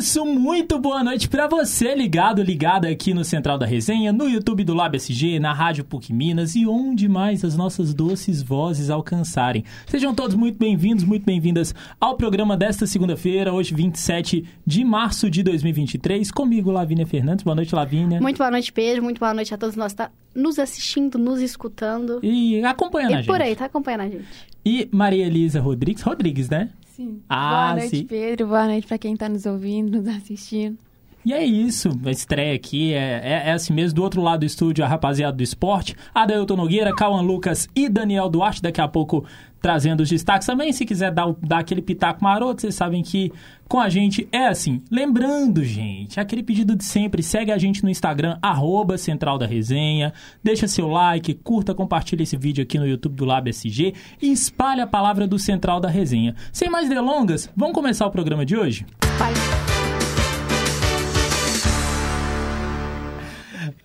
isso, muito boa noite para você ligado, ligada aqui no Central da Resenha, no YouTube do Lab SG, na Rádio PUC Minas e onde mais as nossas doces vozes alcançarem. Sejam todos muito bem-vindos, muito bem-vindas ao programa desta segunda-feira, hoje 27 de março de 2023, comigo Lavínia Fernandes. Boa noite, Lavínia. Muito boa noite, Pedro. Muito boa noite a todos nós que tá nos assistindo, nos escutando. E acompanhando e a gente. por aí, tá acompanhando a gente. E Maria Elisa Rodrigues, Rodrigues, né? Sim. Ah, Boa noite, sim. Pedro. Boa noite para quem tá nos ouvindo, nos assistindo. E é isso, a estreia aqui é, é, é assim mesmo. Do outro lado do estúdio, a rapaziada do esporte, Adailton Nogueira, Cauã Lucas e Daniel Duarte. Daqui a pouco trazendo os destaques também. Se quiser dar, dar aquele pitaco maroto, vocês sabem que com a gente é assim. Lembrando, gente, aquele pedido de sempre, segue a gente no Instagram, arroba Central da Resenha, deixa seu like, curta, compartilha esse vídeo aqui no YouTube do Lab SG e espalha a palavra do Central da Resenha. Sem mais delongas, vamos começar o programa de hoje? Vai.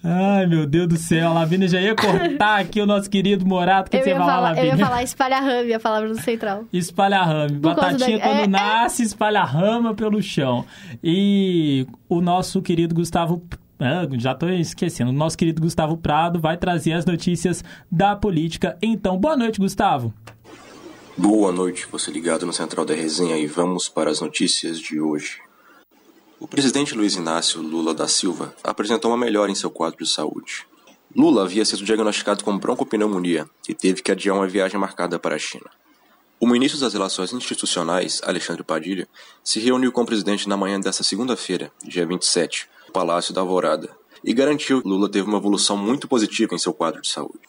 Ai, meu Deus do céu, a Lavínia já ia cortar aqui o nosso querido Morato. Que Eu você ia, falar, falar, eu ia falar espalha rame, a palavra do central. Espalha rame. Por causa Batatinha da- quando é, é. nasce, espalha rama pelo chão. E o nosso querido Gustavo. Ah, já tô esquecendo. O nosso querido Gustavo Prado vai trazer as notícias da política. Então, boa noite, Gustavo. Boa noite, você ligado no Central da Resenha e vamos para as notícias de hoje. O presidente Luiz Inácio Lula da Silva apresentou uma melhora em seu quadro de saúde. Lula havia sido diagnosticado com broncopneumonia e teve que adiar uma viagem marcada para a China. O ministro das Relações Institucionais, Alexandre Padilha, se reuniu com o presidente na manhã desta segunda-feira, dia 27, no Palácio da Alvorada, e garantiu que Lula teve uma evolução muito positiva em seu quadro de saúde.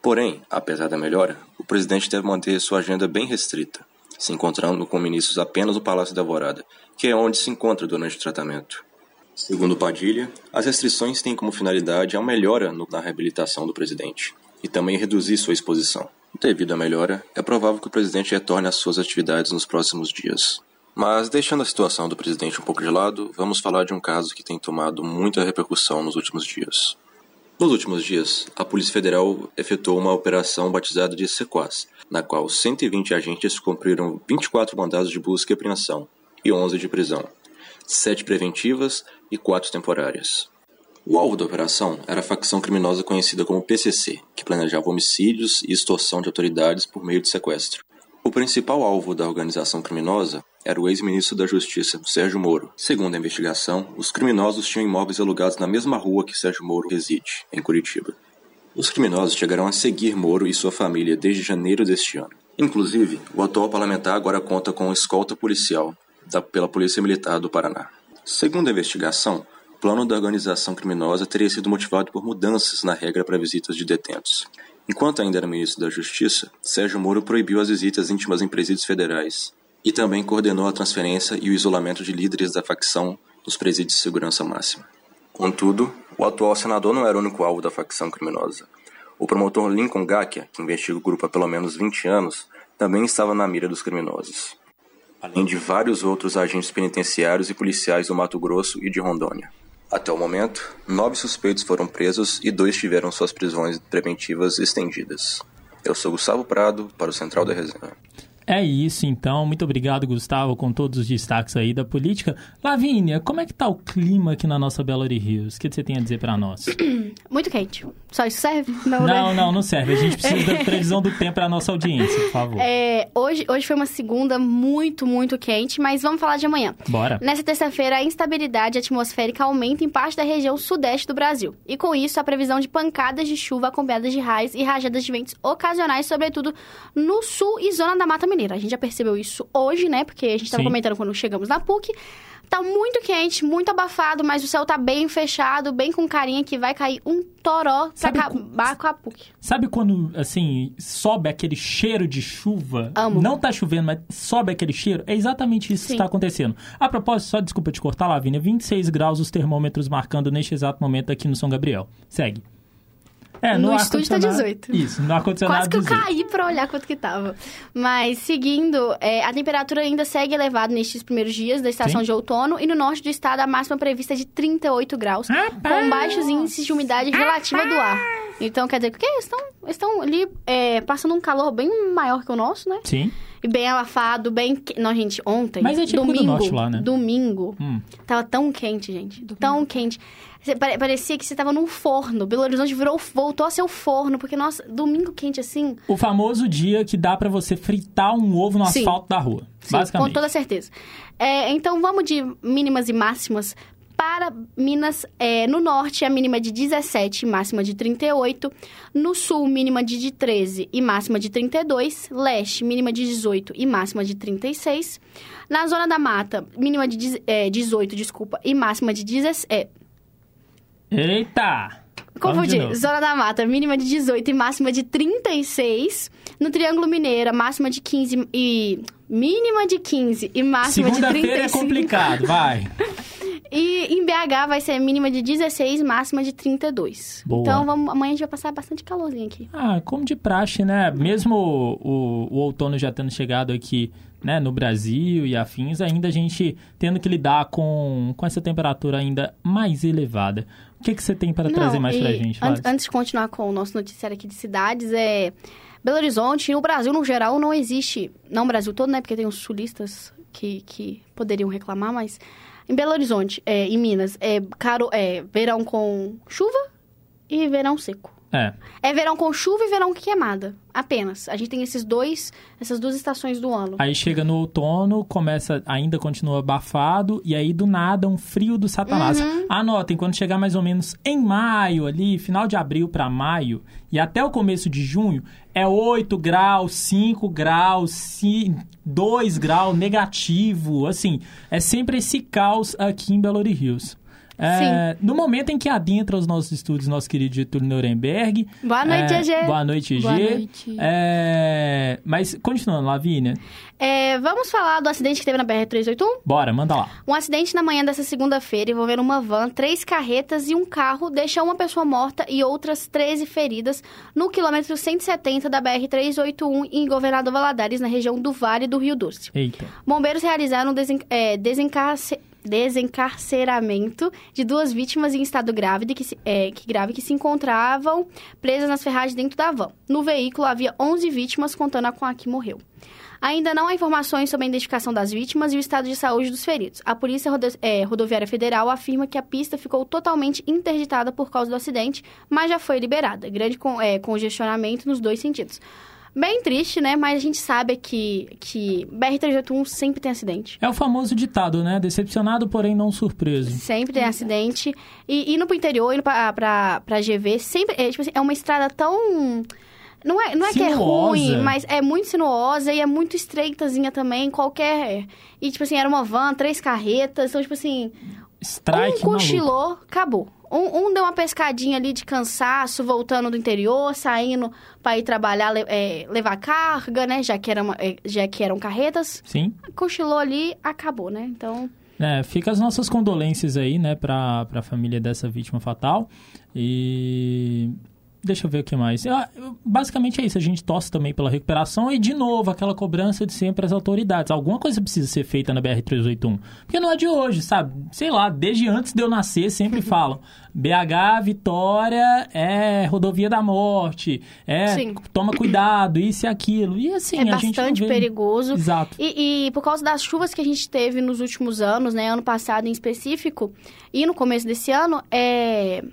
Porém, apesar da melhora, o presidente deve manter sua agenda bem restrita, se encontrando com ministros apenas no Palácio da Alvorada, que é onde se encontra durante o tratamento. Segundo Padilha, as restrições têm como finalidade a melhora na reabilitação do presidente e também reduzir sua exposição. Devido à melhora, é provável que o presidente retorne às suas atividades nos próximos dias. Mas, deixando a situação do presidente um pouco de lado, vamos falar de um caso que tem tomado muita repercussão nos últimos dias. Nos últimos dias, a Polícia Federal efetuou uma operação batizada de Sequaz, na qual 120 agentes cumpriram 24 mandados de busca e apreensão e 11 de prisão, 7 preventivas e 4 temporárias. O alvo da operação era a facção criminosa conhecida como PCC, que planejava homicídios e extorsão de autoridades por meio de sequestro. O principal alvo da organização criminosa era o ex-ministro da Justiça, Sérgio Moro. Segundo a investigação, os criminosos tinham imóveis alugados na mesma rua que Sérgio Moro reside, em Curitiba. Os criminosos chegaram a seguir Moro e sua família desde janeiro deste ano. Inclusive, o atual parlamentar agora conta com escolta policial da- pela Polícia Militar do Paraná. Segundo a investigação, o plano da organização criminosa teria sido motivado por mudanças na regra para visitas de detentos. Enquanto ainda era ministro da Justiça, Sérgio Moro proibiu as visitas íntimas em presídios federais e também coordenou a transferência e o isolamento de líderes da facção nos presídios de segurança máxima. Contudo, o atual senador não era o único alvo da facção criminosa. O promotor Lincoln Gakia, que investiga o grupo há pelo menos 20 anos, também estava na mira dos criminosos. Além de vários outros agentes penitenciários e policiais do Mato Grosso e de Rondônia. Até o momento, nove suspeitos foram presos e dois tiveram suas prisões preventivas estendidas. Eu sou Gustavo Prado, para o Central da Resenha. É isso, então. Muito obrigado, Gustavo, com todos os destaques aí da política. Lavínia, como é que tá o clima aqui na nossa Belo Rios? O que você tem a dizer pra nós? Muito quente. Só isso serve? Não, Não, né? não, não serve. A gente precisa da previsão do tempo pra nossa audiência, por favor. É, hoje, hoje foi uma segunda muito, muito quente, mas vamos falar de amanhã. Bora. Nessa terça-feira, a instabilidade atmosférica aumenta em parte da região sudeste do Brasil. E com isso, a previsão de pancadas de chuva acompanhadas de raios e rajadas de ventos ocasionais, sobretudo no sul e zona da Mata Mineira. A gente já percebeu isso hoje, né? Porque a gente estava comentando quando chegamos na PUC. Tá muito quente, muito abafado, mas o céu tá bem fechado, bem com carinha que vai cair um toró pra Sabe acabar com a PUC. Sabe quando, assim, sobe aquele cheiro de chuva? Amo. Não tá chovendo, mas sobe aquele cheiro? É exatamente isso que Sim. está acontecendo. A propósito, só desculpa te cortar, Lavínia, 26 graus os termômetros marcando neste exato momento aqui no São Gabriel. Segue. É, No ar estúdio tá condicionado- 18. Isso, no ar-condicionado Quase que eu 18. caí pra olhar quanto que tava. Mas, seguindo, é, a temperatura ainda segue elevada nestes primeiros dias da estação Sim. de outono. E no norte do estado, a máxima prevista é de 38 graus, com baixos índices de umidade relativa do ar. Então, quer dizer, porque eles estão, ali é, passando um calor bem maior que o nosso, né? Sim. E bem abafado, bem... que- Não, gente, ontem, Mas é do domingo, norte lá, né? domingo, Hum. tava tão quente, gente, tão quente. Parecia que você tava num forno. Belo Horizonte virou, voltou a ser o forno, porque, nossa, domingo quente assim... O famoso dia que dá pra você fritar um ovo no Sim. asfalto da rua. Sim, basicamente. com toda certeza. É, então, vamos de mínimas e máximas. Para Minas, é, no norte, a mínima de 17 e máxima de 38. No sul, mínima de, de 13 e máxima de 32. Leste, mínima de 18 e máxima de 36. Na zona da mata, mínima de é, 18, desculpa, e máxima de 17. Eita! Confundi. Zona da Mata, mínima de 18 e máxima de 36. No Triângulo Mineiro, máxima de 15 e... Mínima de 15 e máxima de Segunda-feira 35. é complicado, vai. E em BH vai ser mínima de 16, máxima de 32. Boa. Então vamos, amanhã a gente vai passar bastante calorzinho aqui. Ah, como de praxe, né? Mesmo o, o, o outono já tendo chegado aqui né, no Brasil e afins, ainda a gente tendo que lidar com, com essa temperatura ainda mais elevada. O que, que você tem para trazer mais e pra gente, an-? Antes de continuar com o nosso noticiário aqui de cidades, é... Belo Horizonte, no Brasil no geral, não existe... Não o Brasil todo, né? Porque tem os sulistas que, que poderiam reclamar, mas... Em Belo Horizonte, é, em Minas, é, caro, é verão com chuva e verão seco. É, É verão com chuva e verão com queimada. Apenas. A gente tem esses dois, essas duas estações do ano. aí chega no outono, começa, ainda continua abafado, e aí do nada um frio do satanás. Uhum. Anotem, quando chegar mais ou menos em maio ali, final de abril para maio, e até o começo de junho, é 8 graus, 5 graus, 5, 2 graus, negativo, assim, é sempre esse caos aqui em Belo Horizonte. É, no momento em que adentra os nossos estúdios, nosso querido Getúlio Nuremberg. Boa noite, é, GG. Boa noite, GG. Boa noite. É, mas, continuando, Lavínia, É, vamos falar do acidente que teve na BR-381? bora, manda lá. Um acidente na manhã dessa segunda-feira envolvendo uma van, três carretas e um carro deixou uma pessoa morta e outras 13 feridas no quilômetro 170 da BR-381 em Governador Valadares, na região do Vale do Rio Doce. Eita. Bombeiros realizaram desen é, desencarce- desencarceramento de duas vítimas em estado grave que, se, é, que grave que se encontravam presas nas ferragens dentro da van. No veículo havia 11 vítimas, contando com a que morreu. Ainda não há informações sobre a identificação das vítimas e o estado de saúde dos feridos. A Polícia Rodo- é, Rodoviária Federal afirma que a pista ficou totalmente interditada por causa do acidente, mas já foi liberada. Grande con- é, congestionamento nos dois sentidos. Bem triste, né? Mas a gente sabe que, que BR-381 sempre tem acidente. É o famoso ditado, né? Decepcionado, porém não surpreso. Sempre tem acidente. E indo pro interior, indo pra, pra, pra GV, sempre. É, tipo assim, é uma estrada tão. Não é, não é que é ruim, mas é muito sinuosa e é muito estreitazinha também, qualquer. E, tipo assim, era uma van, três carretas, então, tipo assim, Strike um maluco. cochilou, acabou. Um, um deu uma pescadinha ali de cansaço, voltando do interior, saindo pra ir trabalhar, é, levar carga, né? Já que, era uma- é, já que eram carretas. Sim. Cochilou ali, acabou, né? Então. É, fica as nossas condolências aí, né, pra, pra família dessa vítima fatal. E. Deixa eu ver o que mais. Basicamente é isso, a gente torce também pela recuperação e, de novo, aquela cobrança de sempre às autoridades. Alguma coisa precisa ser feita na BR-381. Porque não é de hoje, sabe? Sei lá, desde antes de eu nascer sempre falam BH, Vitória, é rodovia da morte, é Sim. toma cuidado, isso e aquilo. E assim, é a gente não bastante vê... perigoso. Exato. E, e por causa das chuvas que a gente teve nos últimos anos, né? Ano passado em específico, e no começo desse ano, é.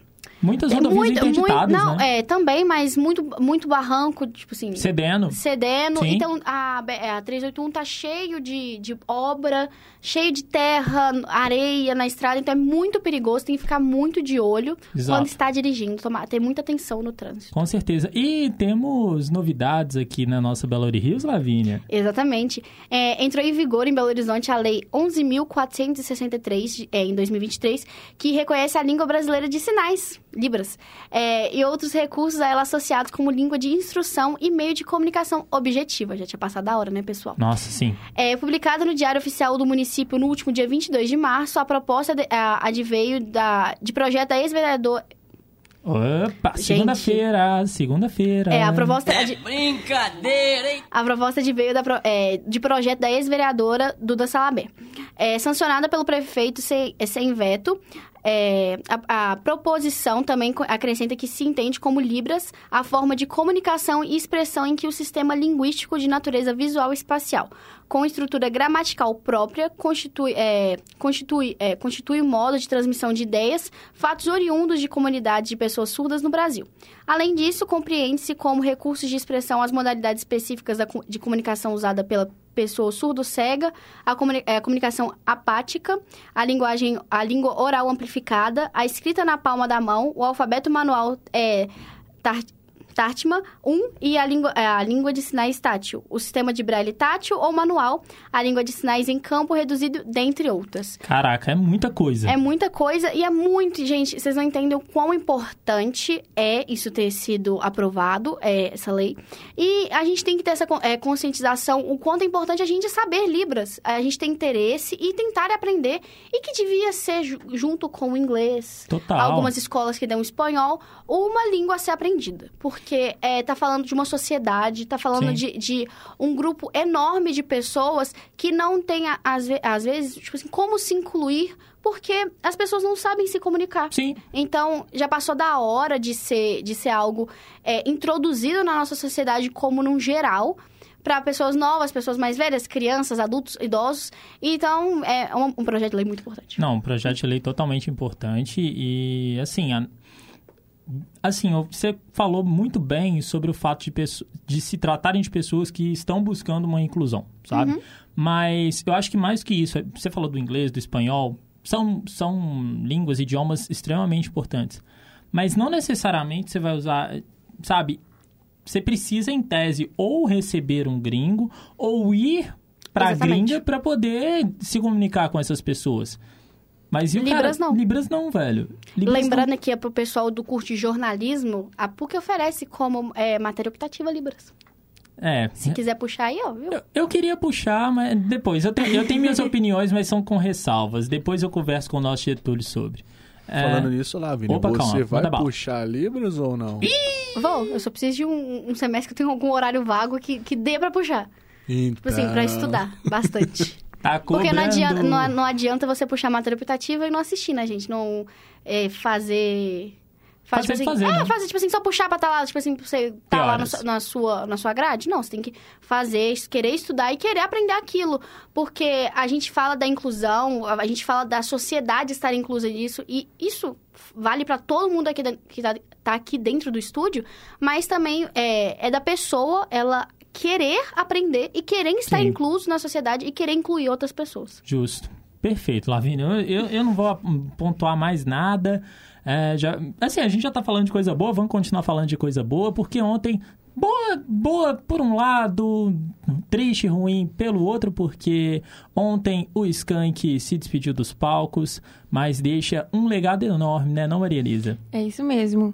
Muitas é rodovias muito, muito, interditadas, não, né? é também, mas muito, muito barranco, tipo assim. Cedendo. Cedendo. Sim. Então, a, B- a 381 tá cheio de, de obra, cheio de terra, areia na estrada. Então, é muito perigoso. Tem que ficar muito de olho Exato. quando está dirigindo. Tomar, ter muita atenção no trânsito. Com certeza. E temos novidades aqui na nossa Belo Horizonte, Lavínia. Exatamente. É, entrou em vigor em Belo Horizonte a Lei 11.463, de- é, em 2023, que reconhece a língua brasileira de sinais, Libras, é, e outros recursos a ela associados como língua de instrução e meio de comunicação objetiva. Já tinha passado a hora, né, pessoal? Nossa, sim. É, publicado no Diário Oficial do Município no último dia 22 de março, a proposta de, a, adveio da, de projeto da ex-vereador... Opa, segunda-feira, segunda-feira. É, a proposta... de- Brincadeira, hein? A proposta de veio da, é, de projeto da ex-vereadora Duda Salabé. É, sancionada pelo prefeito sem, é, sem veto. É, a, a proposição também acrescenta que se entende como Libras a forma de comunicação e expressão em que o sistema linguístico de natureza visual e espacial, com estrutura gramatical própria, constitui, é, constitui, é, constitui o modo de transmissão de ideias, fatos oriundos de comunidades de pessoas surdas no Brasil. Além disso, compreende-se como recursos de expressão as modalidades específicas da de comunicação usada pela pessoa surdo-cega, a, comuni- a comunicação apática, a linguagem, a língua oral amplificada, a escrita na palma da mão, o alfabeto manual é, Tartma 1 e a língua, é, a língua de sinais tátil, o sistema de braille tátil ou manual, a língua de sinais em campo reduzido, dentre outras. Caraca, é muita coisa. É muita coisa e é muito, gente, vocês não entendem o quão importante é isso ter sido aprovado, é, essa lei. E a gente tem que ter essa é, conscientização, o quanto é importante a gente saber Libras. A gente tem interesse e tentar aprender, e que devia ser ju- junto com o inglês. Total. Algumas escolas que dão espanhol, uma língua a ser aprendida. Porque é, tá falando de uma sociedade, tá falando de, de um grupo enorme de pessoas que não tem, às, ve- às vezes, tipo assim, como se incluir, porque as pessoas não sabem se comunicar. Sim, Então, já passou da hora de ser, de ser algo é, introduzido na nossa sociedade como num geral, para pessoas novas, pessoas mais velhas, crianças, adultos, idosos. Então, é um, um projeto de lei muito importante. Não, um projeto de lei totalmente importante e, assim, a- assim, você falou muito bem sobre o fato de, de se tratarem de pessoas que estão buscando uma inclusão, sabe? Mas eu acho que mais que isso, você falou do inglês, do espanhol, são, são línguas, idiomas extremamente importantes. Mas não necessariamente você vai usar, sabe? Você precisa, em tese, ou receber um gringo ou ir pra Exatamente. gringa para poder se comunicar com essas pessoas. Mas e o Libras cara? não. Libras não, velho. Libras Lembrando aqui é pro pessoal do curso de jornalismo, a PUC oferece como é, matéria optativa Libras. não. É. Se quiser puxar aí, ó, viu? Eu, eu queria puxar, mas depois. Eu tenho, eu tenho minhas opiniões, mas são com ressalvas. Depois eu converso com o nosso Getúlio sobre. É, Falando nisso, Lavínia, Opa, você calma, vai manda bala. puxar Libras ou não? Vou, eu só preciso de um, um semestre que eu tenho algum horário vago que, que dê pra puxar. Então, Tipo assim, pra estudar bastante. tá Porque não adianta, cobrando- não, não adianta você puxar matéria optativa e não assistir, né, gente? Não é, fazer... Fazer, tipo assim, fazer, é, né? fazer, tipo assim, só puxar pra estar lá, tipo assim, pra você tá lá na na, sua, na sua grade. Não, você tem que fazer, querer estudar e querer aprender aquilo. Porque a gente fala da inclusão, a gente fala da sociedade estar inclusa nisso, e isso vale pra todo mundo aqui da- que tá, tá aqui dentro do estúdio, mas também é, é da pessoa, ela querer aprender e querer estar Sim. incluso na sociedade e querer incluir outras pessoas. Justo. Perfeito, Lavínia. Eu, eu, eu não vou pontuar mais nada. É, já, assim, a gente já tá falando de coisa boa, vamos continuar falando de coisa boa, porque ontem. Boa, boa por um lado, triste, ruim pelo outro, porque ontem o Skank se despediu dos palcos, mas deixa um legado enorme, né, não, Maria Elisa? É isso mesmo.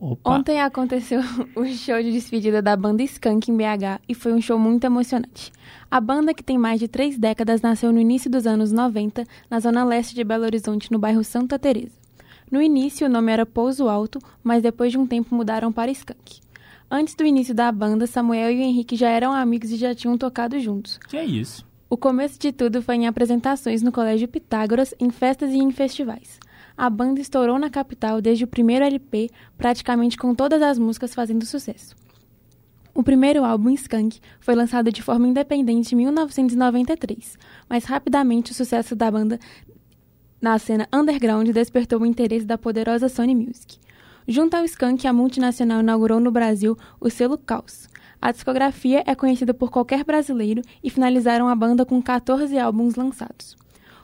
Opa. Ontem aconteceu o show de despedida da banda Skank em BH e foi um show muito emocionante. A banda, que tem mais de três décadas, nasceu no início dos anos 90, na zona leste de Belo Horizonte, no bairro Santa Teresa. No início, o nome era Pouso Alto, mas depois de um tempo mudaram para Skank. Antes do início da banda, Samuel e o Henrique já eram amigos e já tinham tocado juntos. Que é isso? O começo de tudo foi em apresentações no Colégio Pitágoras, em festas e em festivais. A banda estourou na capital desde o primeiro LP, praticamente com todas as músicas fazendo sucesso. O primeiro álbum, Skunk, foi lançado de forma independente em 1993, mas rapidamente o sucesso da banda na cena underground despertou o interesse da poderosa Sony Music. Junto ao Skank, a multinacional inaugurou no Brasil o selo Caos. A discografia é conhecida por qualquer brasileiro e finalizaram a banda com 14 álbuns lançados.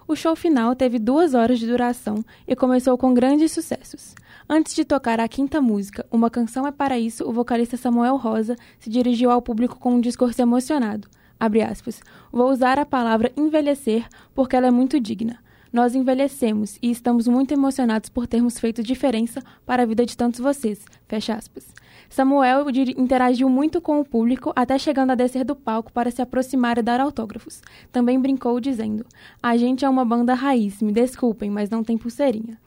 O show final teve duas horas de duração e começou com grandes sucessos. Antes de tocar a quinta música, Uma Canção é Para Isso, o vocalista Samuel Rosa se dirigiu ao público com um discurso emocionado. Aspas. Vou usar a palavra envelhecer porque ela é muito digna. Nós envelhecemos e estamos muito emocionados por termos feito diferença para a vida de tantos vocês. Fecha aspas. Samuel interagiu muito com o público até chegando a descer do palco para se aproximar e dar autógrafos. Também brincou dizendo: A gente é uma banda raiz, me desculpem, mas não tem pulseirinha.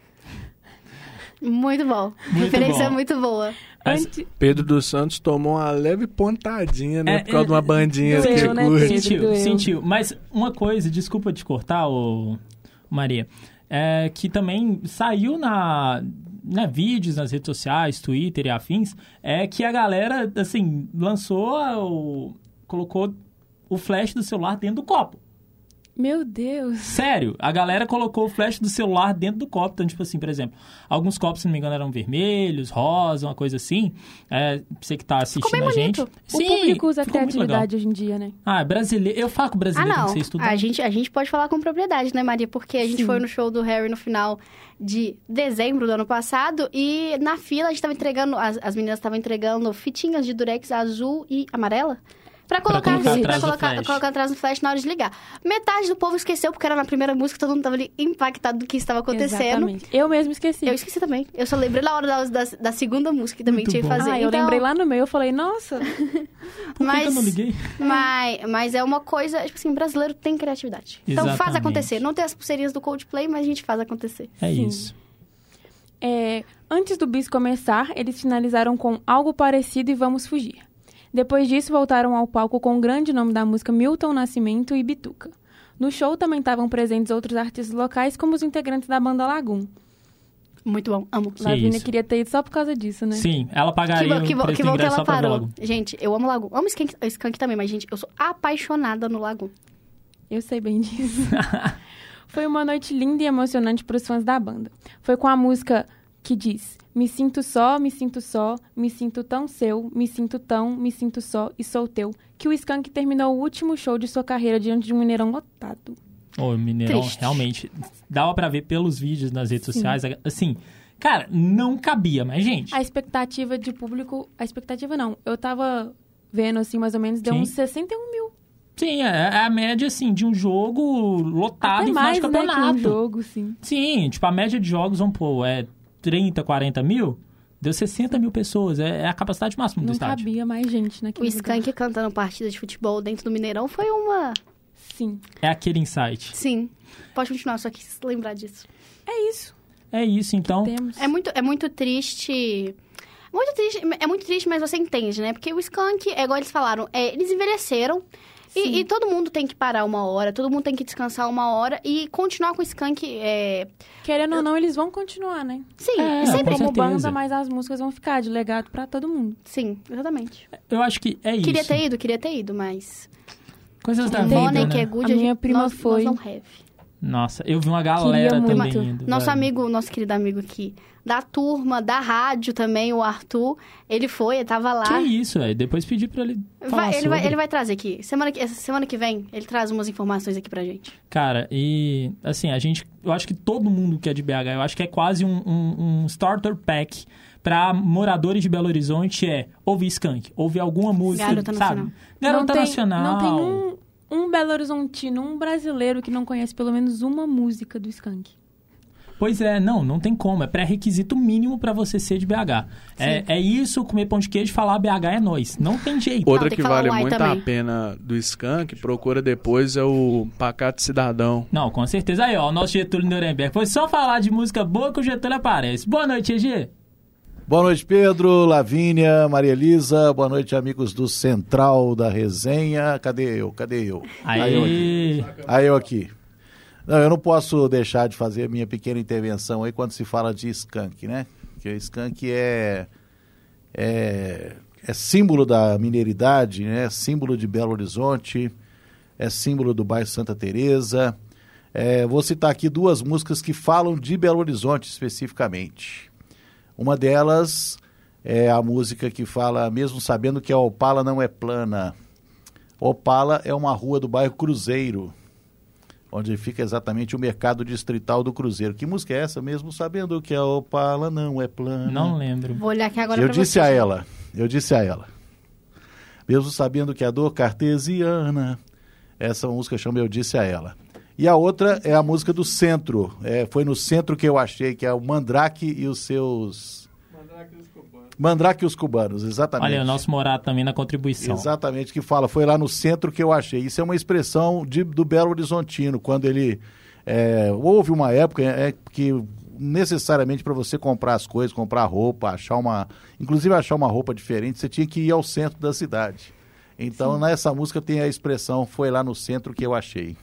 Muito bom. Muito Referência bom. muito boa. Antes- Pedro dos Santos tomou uma leve pontadinha, né? É, por causa de uma é, bandinha doeu, que né, curte. Sentiu, sentiu. Mas uma coisa, desculpa te cortar, ô Maria. é, que também saiu na né, vídeos nas redes sociais, Twitter e afins, é que a galera, assim, lançou, o, colocou o flash do celular dentro do copo. Meu Deus. Sério, a galera colocou o flash do celular dentro do copo. Então, tipo assim, por exemplo, alguns copos, se não me engano, eram vermelhos, rosa, uma coisa assim. É, você que tá assistindo bem a gente. bonito. O público usa ficou criatividade hoje em dia, né? Ah, brasileiro. Eu falo com Ah, brasileiro, não. não sei estudar. A gente, a gente pode falar com propriedade, né, Maria? Porque a gente Sim. foi no show do Harry no final de dezembro do ano passado e na fila a gente tava entregando, as, as meninas estavam entregando fitinhas de durex azul e amarela. Pra colocar, colocar assim, atrás pra colocar, flash. colocar atrás do flash na hora de ligar. Metade do povo esqueceu, porque era na primeira música, todo mundo tava ali impactado do que estava acontecendo. Exatamente. Eu mesmo esqueci. Eu esqueci também. Eu só lembrei na hora da, da, da segunda música que também Muito tinha que fazer. Ah, eu Então, lembrei lá no meio, eu falei, nossa, Por mas- que eu não liguei? Mas, mas é uma coisa, tipo assim, brasileiro tem criatividade. Então faz acontecer. Não tem as pulseirinhas do Coldplay, mas a gente faz acontecer. É Sim. isso. É, antes do bis começar, eles finalizaram com algo parecido e Vamos Fugir. Depois disso, voltaram ao palco com o grande nome da música Milton Nascimento e Bituca. No show também estavam presentes outros artistas locais, como os integrantes da banda Lagoon. Muito bom, amo. Que Lavínia isso. queria ter ido só por causa disso, né? Sim, ela Que pagaria que o bom, que, do bom que ela parou. Gente, eu amo Lagoon. Amo Skank, Skank também, mas, gente, eu sou apaixonada no Lagoon. Eu sei bem disso. Foi uma noite linda e emocionante para os fãs da banda. Foi com a música que diz: Me sinto só, me sinto só, me sinto tão seu, me sinto tão, me sinto só e sou teu, que o Skank terminou o último show de sua carreira diante de um Mineirão lotado. Ô, Mineirão, Triste. realmente, dava pra ver pelos vídeos nas redes Sim. sociais, assim, cara, não cabia, mas, gente, A expectativa de público. A expectativa não. Eu tava vendo assim, mais ou menos, deu Sim. uns 61 mil. sim, é, é a média, assim, de um jogo lotado Até em final mais, de né, que campeonato. um jogo, sim. Sim, tipo, a média de jogos, vamos pôr, é 30, 40 mil, deu 60 mil pessoas, é, é a capacidade máxima do Não estádio. cabia mais gente O naquele Skank lugar. cantando partida de futebol dentro do Mineirão foi uma... Sim. É aquele insight. Sim. Pode continuar, só quis lembrar disso. É isso. É isso, então. Temos. É muito, é muito triste... Muito triste, é muito triste, mas você entende, né? Porque o Skank, é igual eles falaram, é, eles envelheceram. E, e todo mundo tem que parar uma hora, todo mundo tem que descansar uma hora e continuar com o Skank, é... Querendo ou não, eles vão continuar, né? Sim, É, sempre... com como banda, mas as músicas vão ficar de legado pra todo mundo. Sim, exatamente. Eu acho que é isso. Queria ter ido, queria ter ido, mas... Coisas da vida, Money né? que é good, A minha gente- prima nós, foi. Nós não have. Nossa, eu vi uma galera também indo. Nosso velho. amigo, nosso querido amigo aqui, da turma, da rádio também, o Arthur, ele foi, ele tava lá. Que isso, velho. Depois pedi pra ele falar Vai- ele, sobre. vai, ele vai trazer aqui. Semana que, essa semana que vem, ele traz umas informações aqui pra gente. Cara, e assim, a gente. Eu acho que todo mundo que é de BH, eu acho que é quase um, um- um starter pack pra moradores de Belo Horizonte é ouvir Skank, ouvir alguma música. Garota sabe? Nacional. Garota não tem, Nacional. Não tem um, um Belo Horizontino, um brasileiro que não conhece pelo menos uma música do Skank. Pois é, não, não tem como. É pré-requisito mínimo pra você ser de BH. É, é isso, comer pão de queijo e falar BH é nós. Não tem jeito. Outra tem que que vale muito também. a pena do Skank, procura depois, é o Pacato Cidadão. Não, com certeza. Aí, ó, o nosso Getúlio Nuremberg. Foi só falar de música boa que o Getúlio aparece. Boa noite, EG. Boa noite, Pedro, Lavínia, Maria Elisa. Boa noite, amigos do Central da Resenha. Cadê eu? Cadê eu? Aí eu aqui. Aí. Aí eu aqui. Não, eu não posso deixar de fazer a minha pequena intervenção aí quando se fala de skunk, né? Porque skunk é, é, é símbolo da mineiridade, né? Símbolo de Belo Horizonte, é símbolo do bairro Santa Teresa. É, vou citar aqui duas músicas que falam de Belo Horizonte especificamente. Uma delas é a música que fala, mesmo sabendo que a Opala não é plana. Opala é uma rua do bairro Cruzeiro, onde fica exatamente o mercado distrital do Cruzeiro. Que música é essa, mesmo sabendo que a Opala não é plana? Não lembro. Vou olhar aqui agora eu disse você. a ela, eu disse a ela, mesmo sabendo que a dor cartesiana, essa música chama Eu Disse a Ela. E a outra é a música do centro, é, foi no centro que eu achei, que é o Mandrake e os seus... Mandrake e os cubanos, exatamente. Olha, o nosso Morato também na contribuição. Exatamente, que fala, foi lá no centro que eu achei. Isso é uma expressão de, do Belo Horizontino, quando ele. é, houve uma época é, que necessariamente para você comprar as coisas, comprar roupa, achar uma. Inclusive achar uma roupa diferente, você tinha que ir ao centro da cidade. Então, nessa música tem a expressão, foi lá no centro que eu achei.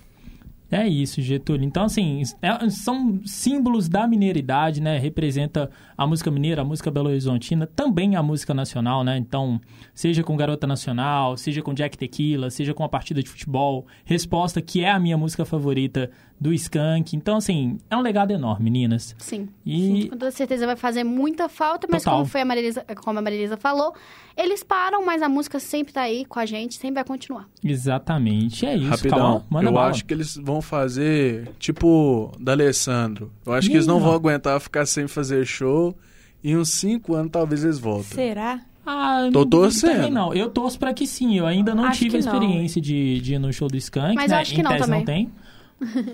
É isso, Getúlio. Então, assim, é- são símbolos da mineiridade, né? Representa a música mineira, a música belo-horizontina, também a música nacional, né? Então, seja com Garota Nacional, seja com Jack Tequila, seja com a partida de futebol, Resposta, que é a minha música favorita do Skank. Então, assim, é um legado enorme, meninas. Sim. E Com toda certeza vai fazer muita falta, mas Total. como foi a Marilisa, como a Marilisa falou, eles param, mas a música sempre tá aí com a gente, sempre vai continuar. exatamente, é isso, Rapidão. Manda eu bala. acho que eles vão fazer tipo da Alessandro. Eu acho que eles não vão aguentar ficar sem fazer show. Em uns cinco anos talvez eles voltem. Será? Ah, Tô não- torcendo. Também não. Eu torço pra que sim. Eu ainda não Acho tive a experiência de, de ir no show do Skank, Mas né? acho que em não tese também. não tem.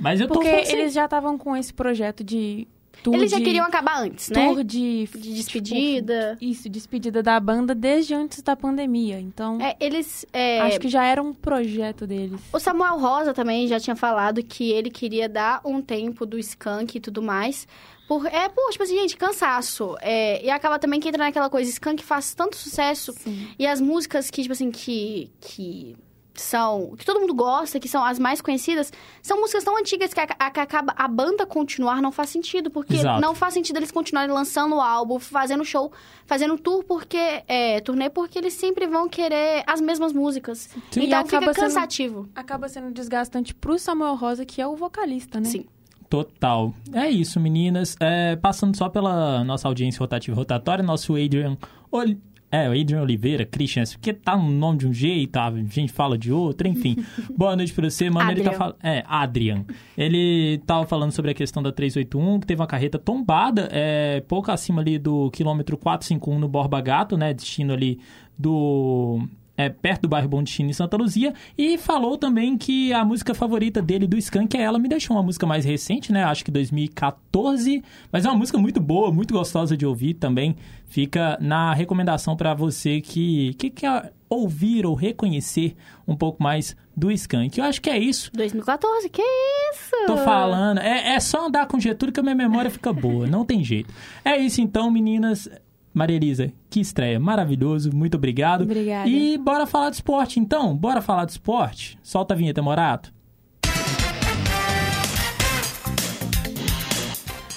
Mas eu tô Porque eles já estavam com esse projeto de tour eles já de, queriam acabar antes, né? tour de, De despedida. tipo, isso, despedida da banda desde antes da pandemia. Então, É, eles. é, acho que já era um projeto deles. O Samuel Rosa também já tinha falado que ele queria dar um tempo do skunk e tudo mais. Por, é, pô, tipo assim, gente, cansaço. É, e acaba também que entra naquela coisa, skunk faz tanto sucesso. Sim. E as músicas que, tipo assim, que, que são... Que todo mundo gosta, que são as mais conhecidas, são músicas tão antigas que a, a, acaba, a banda continuar não faz sentido. Porque Exato. não faz sentido eles continuarem lançando o álbum, fazendo show, fazendo tour, porque... É, turnê, porque eles sempre vão querer as mesmas músicas. Sim. Então E acaba fica sendo- cansativo. Acaba sendo desgastante pro Samuel Rosa, que é o vocalista, né? Sim. Total. É isso, meninas. É, passando só pela nossa audiência rotativa e rotatória, nosso Adrian. Ol- É, o Adrian Oliveira, Christian, porque tá um nome de um jeito, a gente fala de outro, enfim. Boa noite pra você, mano. Ele tá Adrian. falando. É, Adrian. Ele tava falando sobre a questão da 381, que teve uma carreta tombada, é, pouco acima ali do quilômetro 451 no Borba Gato, né? Destino ali do. É, perto do bairro Bom Destino em Santa Luzia, e falou também que a música favorita dele do Skank é Ela Me Deixou, uma música mais recente, né? Acho que 2014, mas é uma música muito boa, muito gostosa de ouvir também. Fica na recomendação para você que, que quer ouvir ou reconhecer um pouco mais do Skank. Eu acho que é isso. 2014, que isso? Tô falando. É, é só andar com Getúlio que a minha memória fica boa. Não tem jeito. É isso então, meninas. Maria Elisa, que estreia. Maravilhoso. Muito obrigado. Obrigada. E bora falar de esporte, então. Bora falar de esporte? Solta a vinheta, Morato.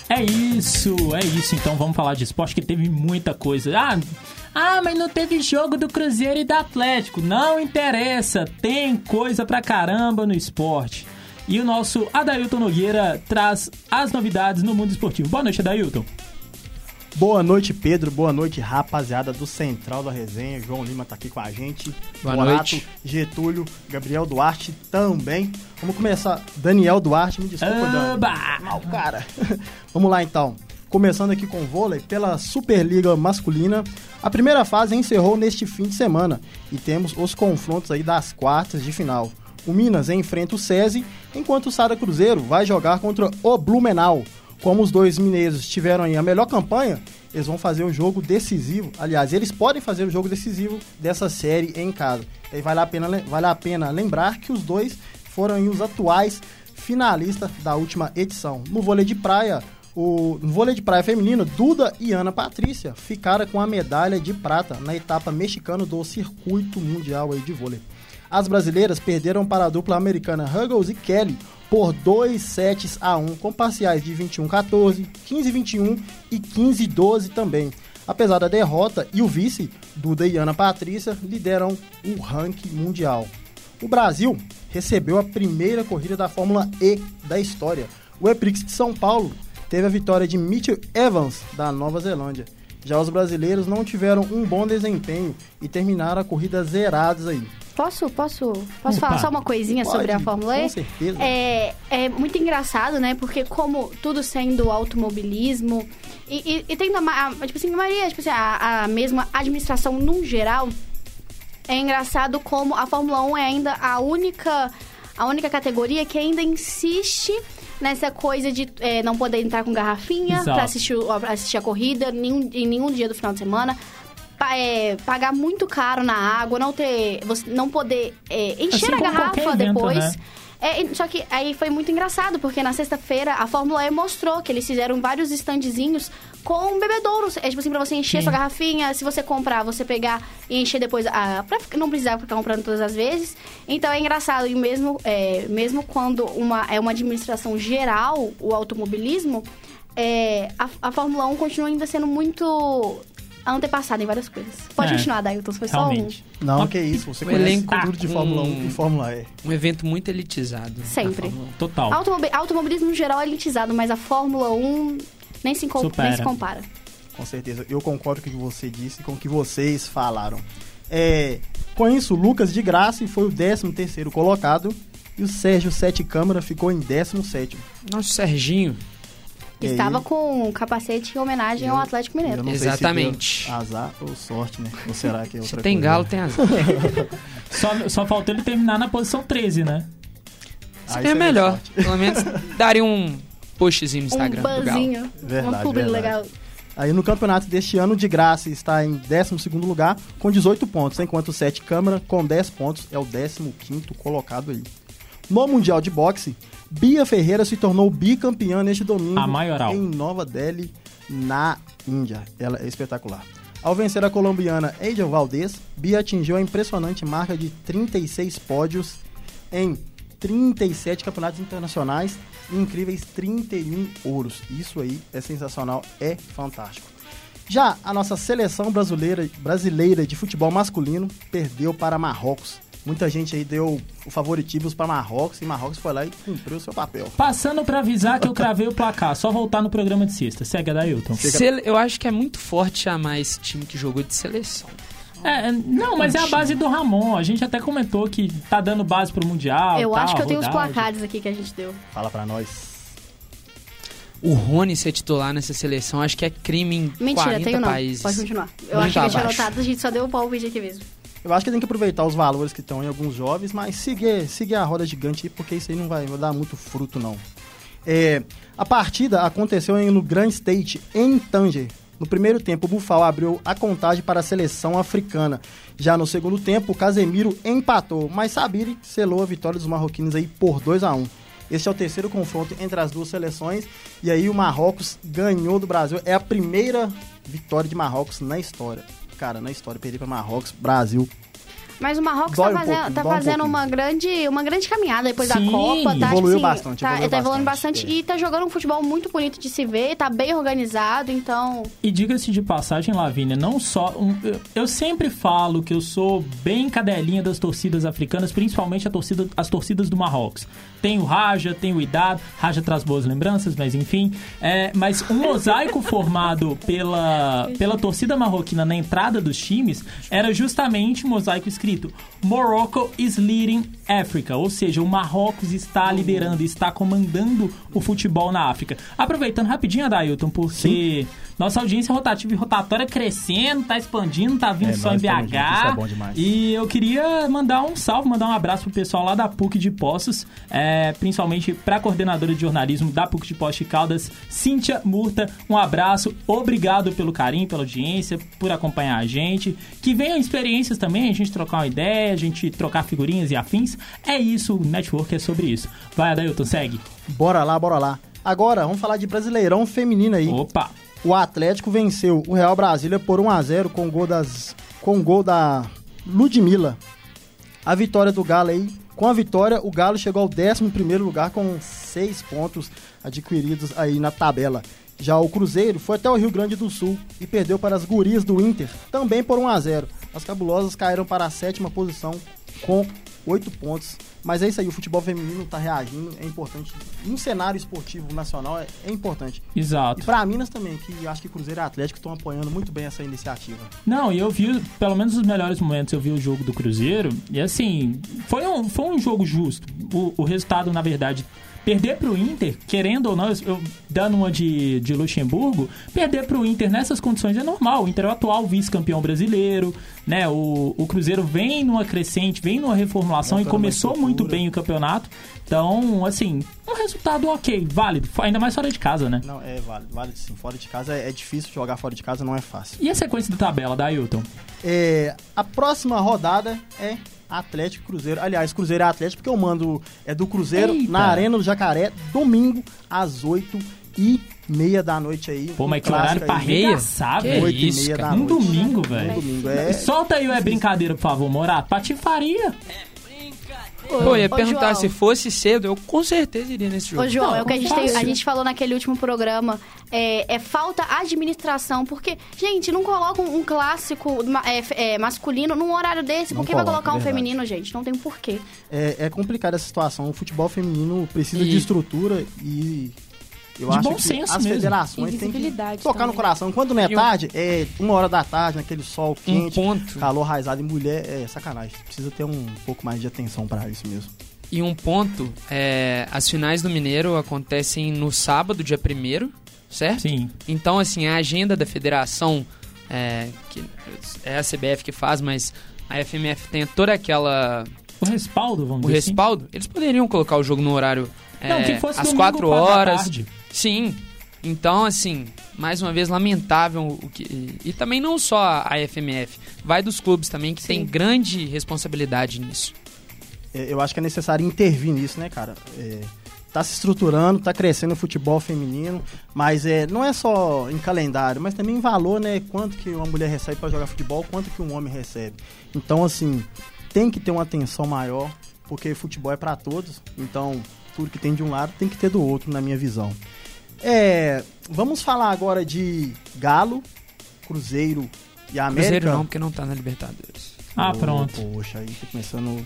É isso, é isso. Então vamos falar de esporte que teve muita coisa. Ah, ah, mas não teve jogo do Cruzeiro e do Atlético. Não interessa, tem coisa pra caramba no esporte. E o nosso Adailton Nogueira traz as novidades no mundo esportivo. Boa noite, Adailton. Boa noite, Pedro. Boa noite, rapaziada do Central da Resenha. João Lima tá aqui com a gente. Boa Morato, noite. Getúlio, Gabriel Duarte também. Vamos começar. Daniel Duarte, me desculpa, Dani. Oba! Mal, cara. Vamos lá, então. Começando aqui com o vôlei, pela Superliga Masculina. A primeira fase encerrou neste fim de semana e temos os confrontos aí das quartas de final. O Minas enfrenta o SESI, enquanto o Sada Cruzeiro vai jogar contra o Blumenau. Como os dois mineiros tiveram aí a melhor campanha, eles vão fazer o jogo decisivo. Aliás, eles podem fazer o jogo decisivo dessa série em casa. E vale a pena, vale a pena lembrar que os dois foram os atuais finalistas da última edição. No vôlei de praia, o no vôlei de praia feminino, Duda e Ana Patrícia ficaram com a medalha de prata na etapa mexicana do circuito mundial de vôlei. As brasileiras perderam para a dupla americana Huggles e Kelly por 2 sets a 1, com parciais de 21-14, 15-21 e 15-12 também. Apesar da derrota, e o vice, Duda e Ana Patrícia, lideram o ranking mundial. O Brasil recebeu a primeira corrida da Fórmula E da história. O E-Prix de São Paulo teve a vitória de Mitchell Evans, da Nova Zelândia. Já os brasileiros não tiveram um bom desempenho e terminaram a corrida zerados aí. Posso, posso, posso Opa. falar só uma coisinha sobre a Pode, Fórmula E? Com certeza. É, é muito engraçado, né? Porque como tudo sendo automobilismo e, e, e tendo a, a- tipo assim, a maioria, tipo assim, a, a mesma administração num geral, é engraçado como a Fórmula 1 é ainda a única, a única categoria que ainda insiste nessa coisa de é, não poder entrar com garrafinha pra assistir, assistir a corrida nenhum, em nenhum dia do final de semana. É, pagar muito caro na água, não ter. Você não poder é, encher Assim a garrafa evento, depois. né? É, só que aí foi muito engraçado, porque na sexta-feira a Fórmula E mostrou que eles fizeram vários standzinhos com bebedouros. É tipo assim, pra você encher Sim. sua garrafinha, se você comprar, você pegar e encher depois, ah, pra não precisar ficar comprando todas as vezes. Então é engraçado, e mesmo, é, mesmo quando uma, é uma administração geral, o automobilismo, é, a, a Fórmula 1 continua ainda sendo muito antepassada em várias coisas. Pode É, continuar, Dailton, foi só um. Realmente. Não, que isso. Você conhece elenco tudo de tá Fórmula com- 1 e Fórmula E. Um evento muito elitizado. Sempre. Fórmula 1. Total. Automobi- automobilismo no geral é elitizado, mas a Fórmula 1 nem se, nem se compara. Com certeza. Eu concordo com o que você disse e com o que vocês falaram. É, com isso, o Lucas de Graça foi o 13 terceiro colocado e o Sérgio Sete Câmara ficou em 17 Nosso Serginho. E aí? Estava com um capacete em homenagem ao Atlético Mineiro. Eu não Exatamente. sei se azar ou sorte, né? Ou será que é Se outra tem coisa? galo, tem azar. Só, só faltou ele terminar na posição 13, né? Isso Ah, é isso é melhor. sorte. Pelo menos daria um postzinho no Um Instagram do Galo. banzinho, Verdade, uma publi legal. Aí no campeonato deste ano, de graça está em 12 lugar com 18 pontos, enquanto o Sete Câmara, com 10 pontos, é o 15 colocado aí. No Mundial de Boxe, Bia Ferreira se tornou bicampeã neste domingo A maioral. em Nova Delhi, na Índia. Ela é espetacular. Ao vencer a colombiana Angel Valdez, Bia atingiu a impressionante marca de 36 pódios em 37 campeonatos internacionais e incríveis 31 ouros. Isso aí é sensacional, é fantástico. Já a nossa seleção brasileira, brasileira de futebol masculino perdeu para Marrocos. Muita gente aí deu o favoritismo para Marrocos e Marrocos foi lá e cumpriu o seu papel. Passando pra avisar que eu cravei o placar. Só voltar no programa de sexta. Segue a Dailton. Sele- Eu acho que é muito forte chamar esse time que jogou de seleção. É, é, não, mas é a base do Ramon. A gente até comentou que tá dando base pro Mundial. eu tal, acho que eu tenho os placares aqui que a gente deu. Fala para nós. O Rony ser titular nessa seleção, acho que é crime em Mentira, 40 tenho não. países. Pode continuar. Eu Muito acho que a gente abaixo. anotado, a gente só deu o palpite aqui mesmo. Eu acho que tem que aproveitar os valores que estão em alguns jovens, mas seguir, seguir a roda gigante aí, porque isso aí não vai, dar muito fruto, não. É, a partida aconteceu no Grand State, em Tanger. No primeiro tempo, o Bufal abriu a contagem para a seleção africana. Já no segundo tempo, o Casemiro empatou, mas Sabiri selou a vitória dos marroquinos aí por 2 a 1 Este é o terceiro confronto entre as duas seleções. E aí o Marrocos ganhou do Brasil. É a primeira vitória de Marrocos na história. Cara, na história, perder para Marrocos, Brasil Mas o Marrocos Dói tá um fazendo, tá um fazendo pouquinho. uma, grande, uma grande caminhada depois Sim, da Copa. Tá, evoluiu tipo assim, bastante, Tá, evoluiu tá evoluindo bastante, bastante. E tá jogando um futebol muito bonito de se ver, tá bem organizado, então. E diga-se de passagem, Lavínia, não só. um- eu, eu sempre falo que eu sou bem cadelinha das torcidas africanas, principalmente a torcida, as torcidas do Marrocos. Tem o Raja, tem o Idad, Raja traz boas lembranças, mas enfim. É, mas um mosaico formado pela, pela torcida marroquina na entrada dos times era justamente um mosaico escrito Morocco is leading Africa, ou seja, o Marrocos está liderando, está comandando o futebol na África. Aproveitando rapidinho, Adailton, porque nossa audiência rotativa e rotatória crescendo, tá expandindo, tá vindo É, só em BH. é bom demais. E eu queria mandar um salve, mandar um abraço pro pessoal lá da PUC de Poços, é, principalmente pra coordenadora de jornalismo da PUC de Poços de Caldas, Cíntia Murta. Um abraço, obrigado pelo carinho, pela audiência, por acompanhar a gente. Que venham experiências também, a gente trocar uma ideia, a gente trocar figurinhas e afins. É isso, o network é sobre isso. Vai, Adailton, segue. Bora lá, bora lá. Agora, vamos falar de Brasileirão feminino aí. Opa! O Atlético venceu o Real Brasília por 1 a 0 com gol das com gol da Ludmilla. A vitória do Galo aí, com a vitória, o Galo chegou ao 11º lugar com 6 pontos adquiridos aí na tabela. Já o Cruzeiro foi até o Rio Grande do Sul e perdeu para as gurias do Inter, também por 1 a 0. As cabulosas caíram para a sétima posição com 8 pontos. Mas é isso aí, o futebol feminino está reagindo, é importante. No cenário esportivo nacional é, é importante. E Exato. pra Minas também, que acho que Cruzeiro e Atlético estão apoiando muito bem essa iniciativa. Não, e eu vi, pelo menos os melhores momentos, eu vi o jogo do Cruzeiro. E assim, foi um, foi um jogo justo. O, o resultado, na verdade, perder pro Inter, querendo ou não, eu, dando uma de, de Luxemburgo, perder pro Inter nessas condições é normal. O Inter é o atual vice-campeão brasileiro, né? O, o Cruzeiro vem numa crescente, vem numa reformulação e Montando uma começou muito bem o campeonato. Então, assim, um resultado ok, válido. Ainda mais fora de casa, né? Não, é válido, válido sim. Fora de casa é, é difícil jogar fora de casa, não é fácil. E a sequência da tabela da Ailton? É, a próxima rodada é Atlético e Cruzeiro. Aliás, Cruzeiro é Atlético porque eu mando é do Cruzeiro Eita. na Arena do Jacaré, domingo, às 8 e meia da noite aí. Pô, Um mas que horário pra meia? arregaçar, Que. Oito e isso, meia cara. da Um noite. domingo, Um velho. domingo, é. Solta aí o é brincadeira, por favor, Morato. Patifaria. Pô, eu ia Ô, perguntar João. se fosse cedo, eu com certeza iria nesse jogo. Ô, João, Não, é o que a gente, tem- a gente falou naquele último programa. É, é falta administração. Porque, gente, não coloca um, um clássico é, é, masculino num horário desse. Não Por que vai coloca, colocar um verdade. feminino, gente? Não tem um porquê. É, é complicada essa situação. O futebol feminino precisa E- de estrutura e. Eu De acho bom que senso as mesmo. federações E têm que tocar no também. coração. Quando não é E um- tarde, é uma hora da tarde, naquele sol Um quente, ponto. calor raizado em mulher, é sacanagem. Precisa ter um pouco mais de atenção pra isso mesmo. E um ponto, é, as finais do Mineiro acontecem no sábado, dia 1 certo? Sim. Então, assim, a agenda da federação, é, que é a CBF que faz, mas a FMF tem toda aquela... O respaldo, vamos o dizer respaldo, eles poderiam colocar o jogo no horário assim. Não, é, que fosse às domingo 4 quatro da horas. tarde. Sim. Então, assim, mais uma vez, lamentável o que. E também não só a FMF, vai dos clubes também, que tem grande responsabilidade nisso. É, eu acho que é necessário intervir nisso, né, cara? É, tá se estruturando, tá crescendo o futebol feminino, mas é, não é só em calendário, mas também em valor, né? Quanto que uma mulher recebe pra jogar futebol, quanto que um homem recebe. Então, assim, tem que ter uma atenção maior, porque futebol é pra todos. Então, tudo que tem de um lado tem que ter do outro, na minha visão. É, vamos falar agora de Galo, Cruzeiro e América. Cruzeiro não, porque não tá na Libertadores. Ah, Ô, pronto. Poxa, aí tá começando.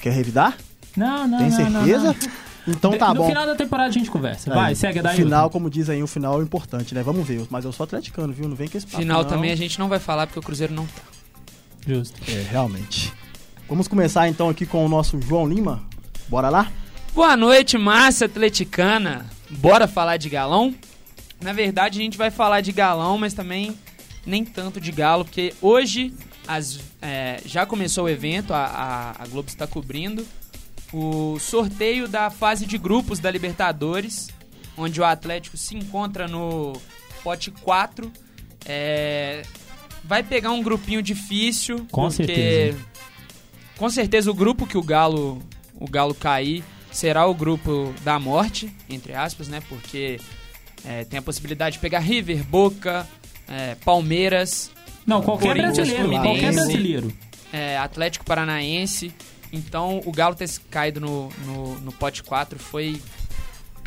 Quer revidar? Não, não, Tem não, não, certeza? não. Então tá no bom. final da temporada a gente conversa. Aí, Vai, segue o daí. final, como diz aí, o final é importante, né? Vamos ver. Mas eu sou atleticano, viu? Não vem com esse papo, Final não. também a gente não vai falar porque o Cruzeiro não tá. Justo. É, realmente. Vamos começar então aqui com o nosso João Lima. Bora lá? Boa noite, massa atleticana. Bora falar de galão? Na verdade, a gente vai falar de galão, mas também nem tanto de galo, porque hoje as- é, já começou o evento, a, a- a Globo está cobrindo o sorteio da fase de grupos da Libertadores, onde o Atlético se encontra no pote 4. É, vai pegar um grupinho difícil, Com porque certeza. com certeza o grupo que o Galo o Galo cair será o grupo da morte, entre aspas, né? Porque é, tem a possibilidade de pegar River, Boca, é, Palmeiras, Não, qualquer brasileiro, qualquer brasileiro. é, Atlético Paranaense. Então o Galo ter caído no, no, no pote 4 foi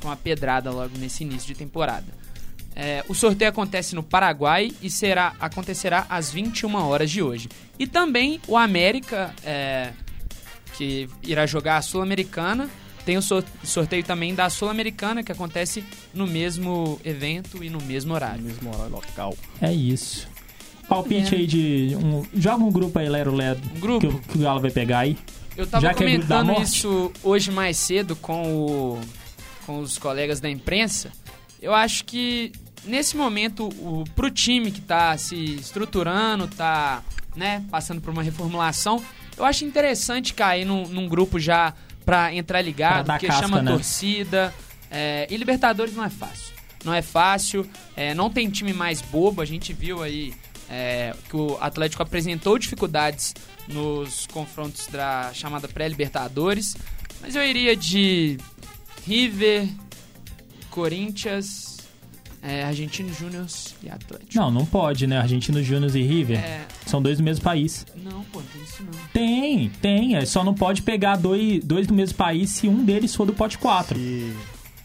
uma pedrada logo nesse início de temporada. É, o sorteio acontece no Paraguai e será, acontecerá às 21 horas de hoje. E também o América, é, que irá jogar a Sul-Americana, tem o sor- sorteio também da Sul-Americana, que acontece no mesmo evento e no mesmo No horário. mesmo horário local. É isso. Palpite aí de. Um, joga um grupo aí, Lero Lero, Um grupo. que, o- que o Galo vai pegar aí. Eu tava Já é comentando morte? isso hoje mais cedo com, o, com os colegas da imprensa. Eu acho que nesse momento, o, pro time que tá se estruturando, tá né, passando por uma reformulação, eu acho interessante cair num, num grupo já pra entrar Pra ligado, dar porque casca, chama né? torcida. é, e Libertadores não é fácil. Não é fácil, é, não tem time mais bobo. A gente viu aí é, que o Atlético apresentou dificuldades nos confrontos da chamada pré-Libertadores. Mas eu iria de River, Corinthians, é, Argentino Júnior e Atlético. Não, não pode, né? Argentino Júnior e River. É, São dois do mesmo país. não, pô, não tem isso não. Tem, tem. É, só não pode pegar dois, dois do mesmo país se um deles for do pote 4. E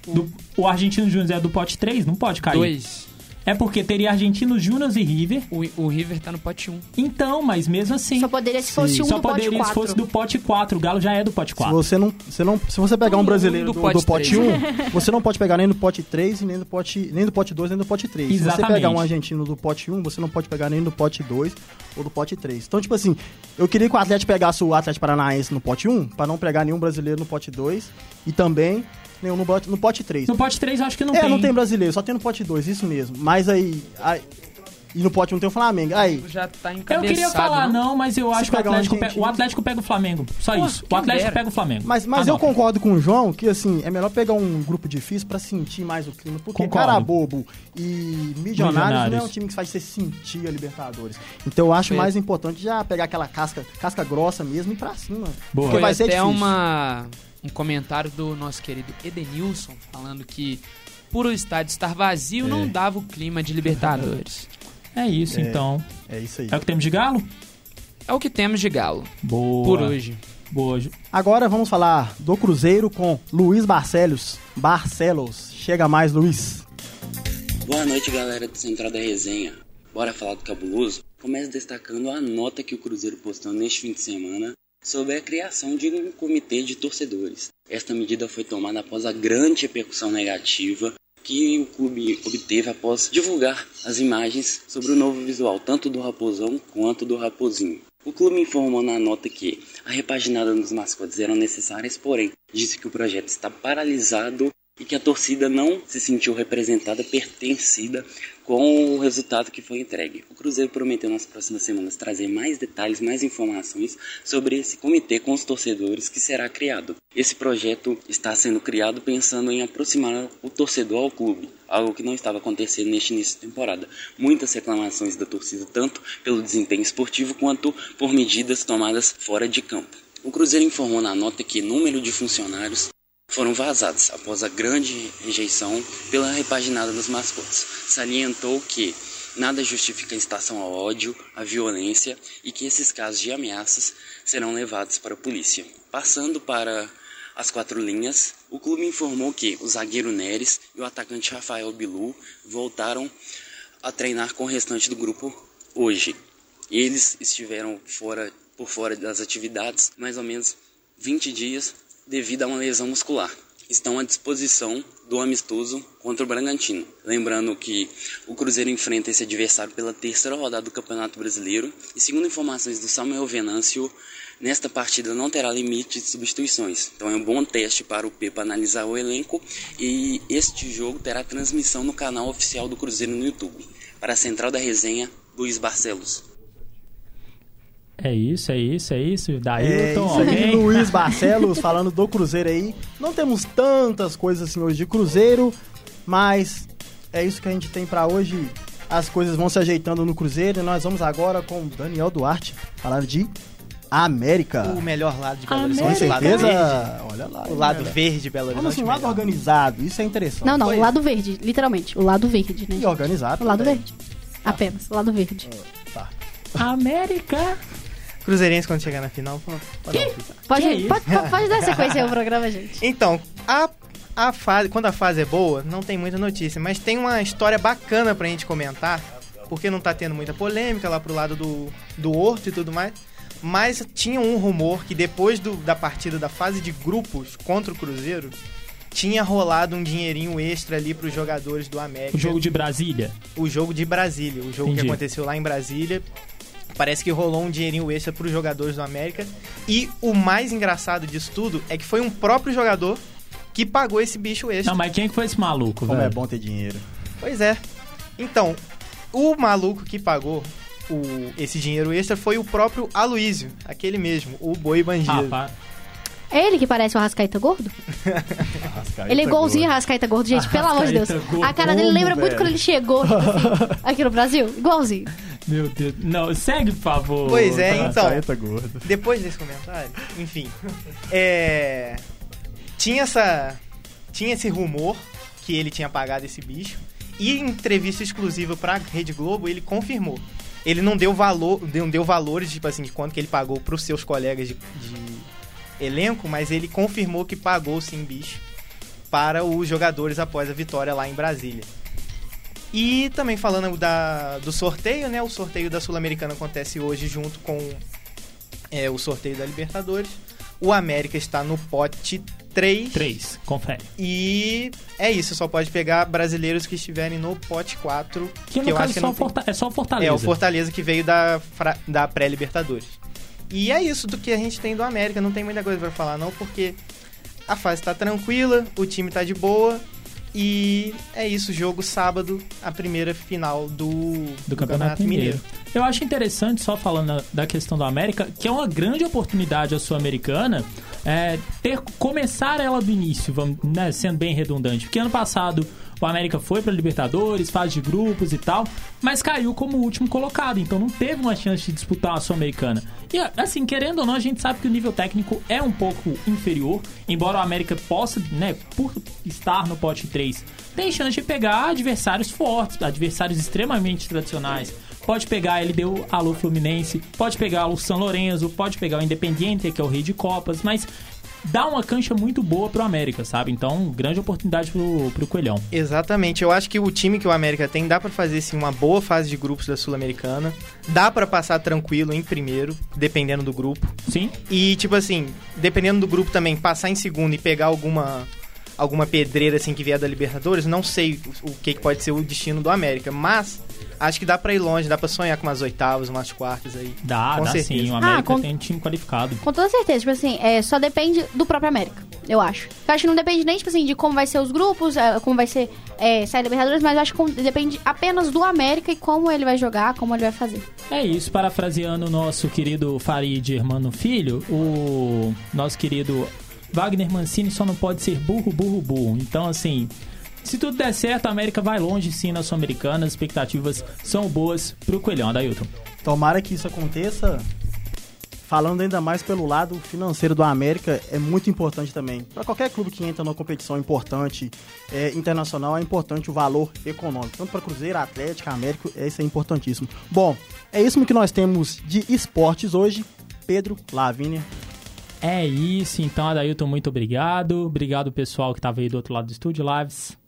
Do- o Argentino Júnior é do pote 3, não pode cair. Dois. É porque teria Argentino Júnior e River. O, o River tá no pote 1. Então, mas mesmo assim. Só poderia se fosse um só do pote poderia se 4. fosse do pote 4. O Galo já é do pote se 4. você não, você não, se você pegar um Um brasileiro do do, do pote pote, três. 1, você não pode pegar nem do pote 3 e nem do pote, nem do pote 2, nem do pote 3. Se você Exatamente. pegar um argentino do pote 1, você não pode pegar nem do pote 2 ou do pote 3. Então, tipo assim, eu queria que o Atlético pegasse o Atlético Paranaense no pote 1, pra não pegar nenhum brasileiro no pote 2 e também nenhum no pote, no pote 3. No pote 3 eu acho que não é, tem. não tem brasileiro, só tem no pote 2, isso mesmo. Mas aí, aí E no pote não tem o Flamengo. Aí, Já tá Eu encabeçado. queria falar não? não, mas eu Se acho que o Atlético, o Atlético pega o Flamengo. Só Pô, isso. O Atlético dera. pega o Flamengo. Mas, mas eu Anota. concordo com o João que, assim, é melhor pegar um grupo difícil pra sentir mais o clima. Porque Concordo. Carabobo e Milionários, não é um time que faz você sentir a Libertadores. Então eu acho Foi- mais importante já pegar aquela casca, casca grossa mesmo e ir pra cima. Boa. Porque Foi vai ser até difícil. uma, um comentário do nosso querido Edenilson falando que por o estádio estar vazio não dava o clima de Libertadores. É isso, É. então. É isso aí. É o que temos de galo? É o que temos de galo Boa. por hoje. Boa. Agora vamos falar do Cruzeiro com Luiz Barcelos. Barcelos. Chega mais, Luiz. Boa noite, galera do Central da Resenha. Bora falar do cabuloso? Começo destacando a nota que o Cruzeiro postou neste fim de semana sobre a criação de um comitê de torcedores. Esta medida foi tomada após a grande repercussão negativa que o clube obteve após divulgar as imagens sobre o novo visual, tanto do Raposão quanto do Raposinho. O clube informou na nota que a repaginada dos mascotes eram necessárias, porém disse que o projeto está paralisado e que a torcida não se sentiu representada, pertencida com o resultado que foi entregue. O Cruzeiro prometeu nas próximas semanas trazer mais detalhes, mais informações sobre esse comitê com os torcedores que será criado. Esse projeto está sendo criado pensando em aproximar o torcedor ao clube, algo que não estava acontecendo neste início de temporada. Muitas reclamações da torcida, tanto pelo desempenho esportivo quanto por medidas tomadas fora de campo. O Cruzeiro informou na nota que número de funcionários foram vazados após a grande rejeição pela repaginada dos mascotes. Salientou que nada justifica a incitação ao ódio, à violência e que esses casos de ameaças serão levados para a polícia. Passando para as quatro linhas, o clube informou que o zagueiro Neres e o atacante Rafael Bilu voltaram a treinar com o restante do grupo hoje. Eles estiveram fora, por fora das atividades mais ou menos 20 dias devido a uma lesão muscular. Estão à disposição do amistoso contra o Bragantino. Lembrando que o Cruzeiro enfrenta esse adversário pela terceira rodada do Campeonato Brasileiro e, segundo informações do Samuel Venâncio, nesta partida não terá limite de substituições. Então é um bom teste para o Pepa analisar o elenco e este jogo terá transmissão no canal oficial do Cruzeiro no YouTube. Para a Central da Resenha, Luiz Barcelos. É isso, é isso, é isso. É Dailton, isso aí? Luiz Barcelos falando do Cruzeiro aí. Não temos tantas coisas assim hoje de Cruzeiro, mas é isso que a gente tem pra hoje. As coisas vão se ajeitando no Cruzeiro e nós vamos agora com o Daniel Duarte falar de América. O melhor lado de Belo Com Horizonte, o lado certeza, verde. olha lá. O lado cara. verde de Belo Vamos Horizonte. assim, um lado melhor. organizado, isso é interessante. Não, não, Pois. o lado verde, literalmente. O lado verde, né? E organizado. O lado também. verde. Apenas, o lado verde. América. Cruzeirense quando chegar na final. pô, pode. Pode, Que pode, pode, pode dar sequência ao programa, gente. Então, a, a fase, quando a fase é boa, não tem muita notícia, mas tem uma história bacana pra gente comentar, porque não tá tendo muita polêmica lá pro lado do, do Horto e tudo mais. Mas tinha um rumor que depois do- da partida da fase de grupos contra o Cruzeiro, tinha rolado um dinheirinho extra ali pros jogadores do América. O jogo de Brasília. o jogo de Brasília, o jogo Entendi. que aconteceu lá em Brasília. Parece que rolou um dinheirinho extra para os jogadores do América. E o mais engraçado disso tudo é que foi um próprio jogador que pagou esse bicho extra. Não, mas quem que foi esse maluco, Como velho? é bom ter dinheiro. Pois é. Então, o maluco que pagou o- esse dinheiro extra foi o próprio Aloísio, aquele mesmo, o boi bandido. Ah. É ele que parece o Arrascaeta gordo? Ele é igualzinho a Arrascaeta gordo, gente, pelo amor de Deus. Gordo. A cara dele lembra muito velho? quando ele chegou tipo assim, aqui no Brasil. Igualzinho. Meu Deus. Não, segue, por favor. Pois é, então. Arrascaeta gordo. Depois desse comentário, enfim, é, tinha essa tinha esse rumor que ele tinha pagado esse bicho e em entrevista exclusiva pra Rede Globo ele confirmou. Ele não deu valor, não deu valores tipo assim de quanto que ele pagou pros seus colegas de, de elenco, mas ele confirmou que pagou sim bicho para os jogadores após a vitória lá em Brasília. E também falando da, do sorteio, né? O sorteio da Sul-Americana acontece hoje junto com é, o sorteio da Libertadores. O América está no pote 3. Três, confere. E é isso, só pode pegar brasileiros que estiverem no pote 4. Que no eu caso acho que só tem- é só Fortaleza. É, o Fortaleza que veio da, da pré-Libertadores. E é isso do que a gente tem do América. Não tem muita coisa pra falar, não, porque a fase tá tranquila, o time tá de boa. E é isso, jogo sábado, a primeira final do, do Campeonato, Mineiro. Eu acho interessante, só falando da questão do América, que é uma grande oportunidade a Sul-Americana é, ter começar ela do início, vamos, né, sendo bem redundante. Porque ano passado o América foi para Libertadores, fase de grupos e tal, mas caiu como último colocado, então não teve uma chance de disputar a Sul-Americana. E assim, querendo ou não, a gente sabe que o nível técnico é um pouco inferior, embora o América possa, né, por estar no pote 3, tem chance de pegar adversários fortes, adversários extremamente tradicionais. Pode pegar a LDU, Alô Fluminense, pode pegar o São Lourenço, pode pegar o Independiente, que é o rei de Copas, mas dá uma cancha muito boa pro América, sabe? Então, grande oportunidade pro, pro Coelhão. Exatamente. Eu acho que o time que o América tem dá para fazer sim uma boa fase de grupos da Sul-Americana. Dá para passar tranquilo em primeiro, dependendo do grupo. Sim. E tipo assim, dependendo do grupo também, passar em segundo e pegar alguma alguma pedreira assim que vier da Libertadores, não sei o que, que pode ser o destino do América, mas acho que dá pra ir longe, dá pra sonhar com umas oitavas, umas quartas aí. Dá, com dá certeza. sim. O América Ah, com- tem um time qualificado. Com toda certeza, tipo assim, é, só depende do próprio América, eu acho. Eu acho que não depende nem, tipo assim, de como vai ser os grupos, é, como vai ser é, sair da Libertadores, mas eu acho que depende apenas do América e como ele vai jogar, como ele vai fazer. É isso, parafraseando o nosso querido Farid Hermano Filho, o nosso querido Wagner Mancini só não pode ser burro, burro, burro. Então, assim, se tudo der certo, a América vai longe sim na Sul-Americana, as expectativas são boas pro Coelhão, Adailton. Tomara que isso aconteça. Falando ainda mais pelo lado financeiro do América, é muito importante também. Para qualquer clube que entra numa competição importante, é, internacional, é importante o valor econômico. Tanto para Cruzeiro, Atlético, América, é, isso é importantíssimo. Bom, é isso que nós temos de esportes hoje. Pedro, Lavínia, É isso, então, Adailton, muito obrigado. Obrigado, pessoal que estava aí do outro lado do estúdio, Lives.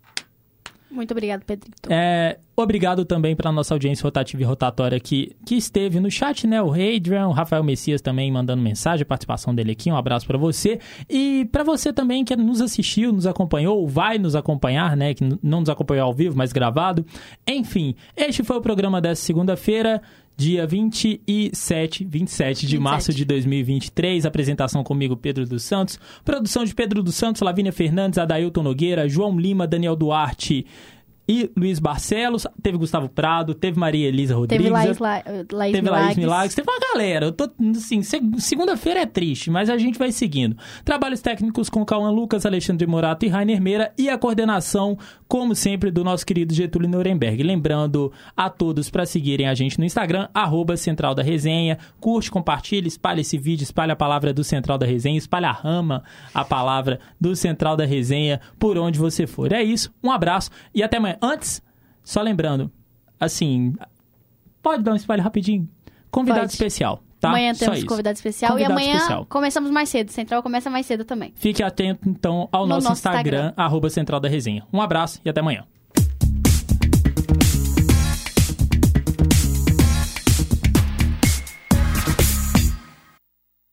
Muito obrigado, Pedrito. É, obrigado também para nossa audiência rotativa e rotatória que, que esteve no chat, né? O Hadrian, o Rafael Messias também mandando mensagem, participação dele aqui. Um abraço para você. E para você também que nos assistiu, nos acompanhou, vai nos acompanhar, né? Que não nos acompanhou ao vivo, mas gravado. Enfim, este foi o programa dessa segunda-feira. Dia 27, 27 de 27. março de 2023. Apresentação comigo, Pedro dos Santos. Produção de Pedro dos Santos, Lavínia Fernandes, Adailton Nogueira, João Lima, Daniel Duarte e Luiz Barcelos. Teve Gustavo Prado, teve Maria Elisa Rodrigues. Teve Laís, La, Laís Teve Laís Milagres. Milagres, teve uma galera. Eu tô, assim, se- segunda-feira é triste, mas a gente vai seguindo. Trabalhos técnicos com Cauã Lucas, Alexandre Morato e Rainer Meira e a coordenação, como sempre, do nosso querido Getúlio Nuremberg. Lembrando a todos para seguirem a gente no Instagram, arroba Central da Resenha. Curte, compartilha, espalha esse vídeo, espalha a palavra do Central da Resenha, espalha a rama a palavra do Central da Resenha por onde você for. É isso, um abraço e até amanhã. Antes, só lembrando, assim, Pode dar um espalho rapidinho? Convidado Pode. especial, tá? Amanhã Só temos isso. convidado especial Convidado e amanhã especial. começamos mais cedo. Central começa mais cedo também. Fique atento, então, ao No nosso, nosso Instagram, Instagram. arroba Central da Resenha. Um abraço e até amanhã.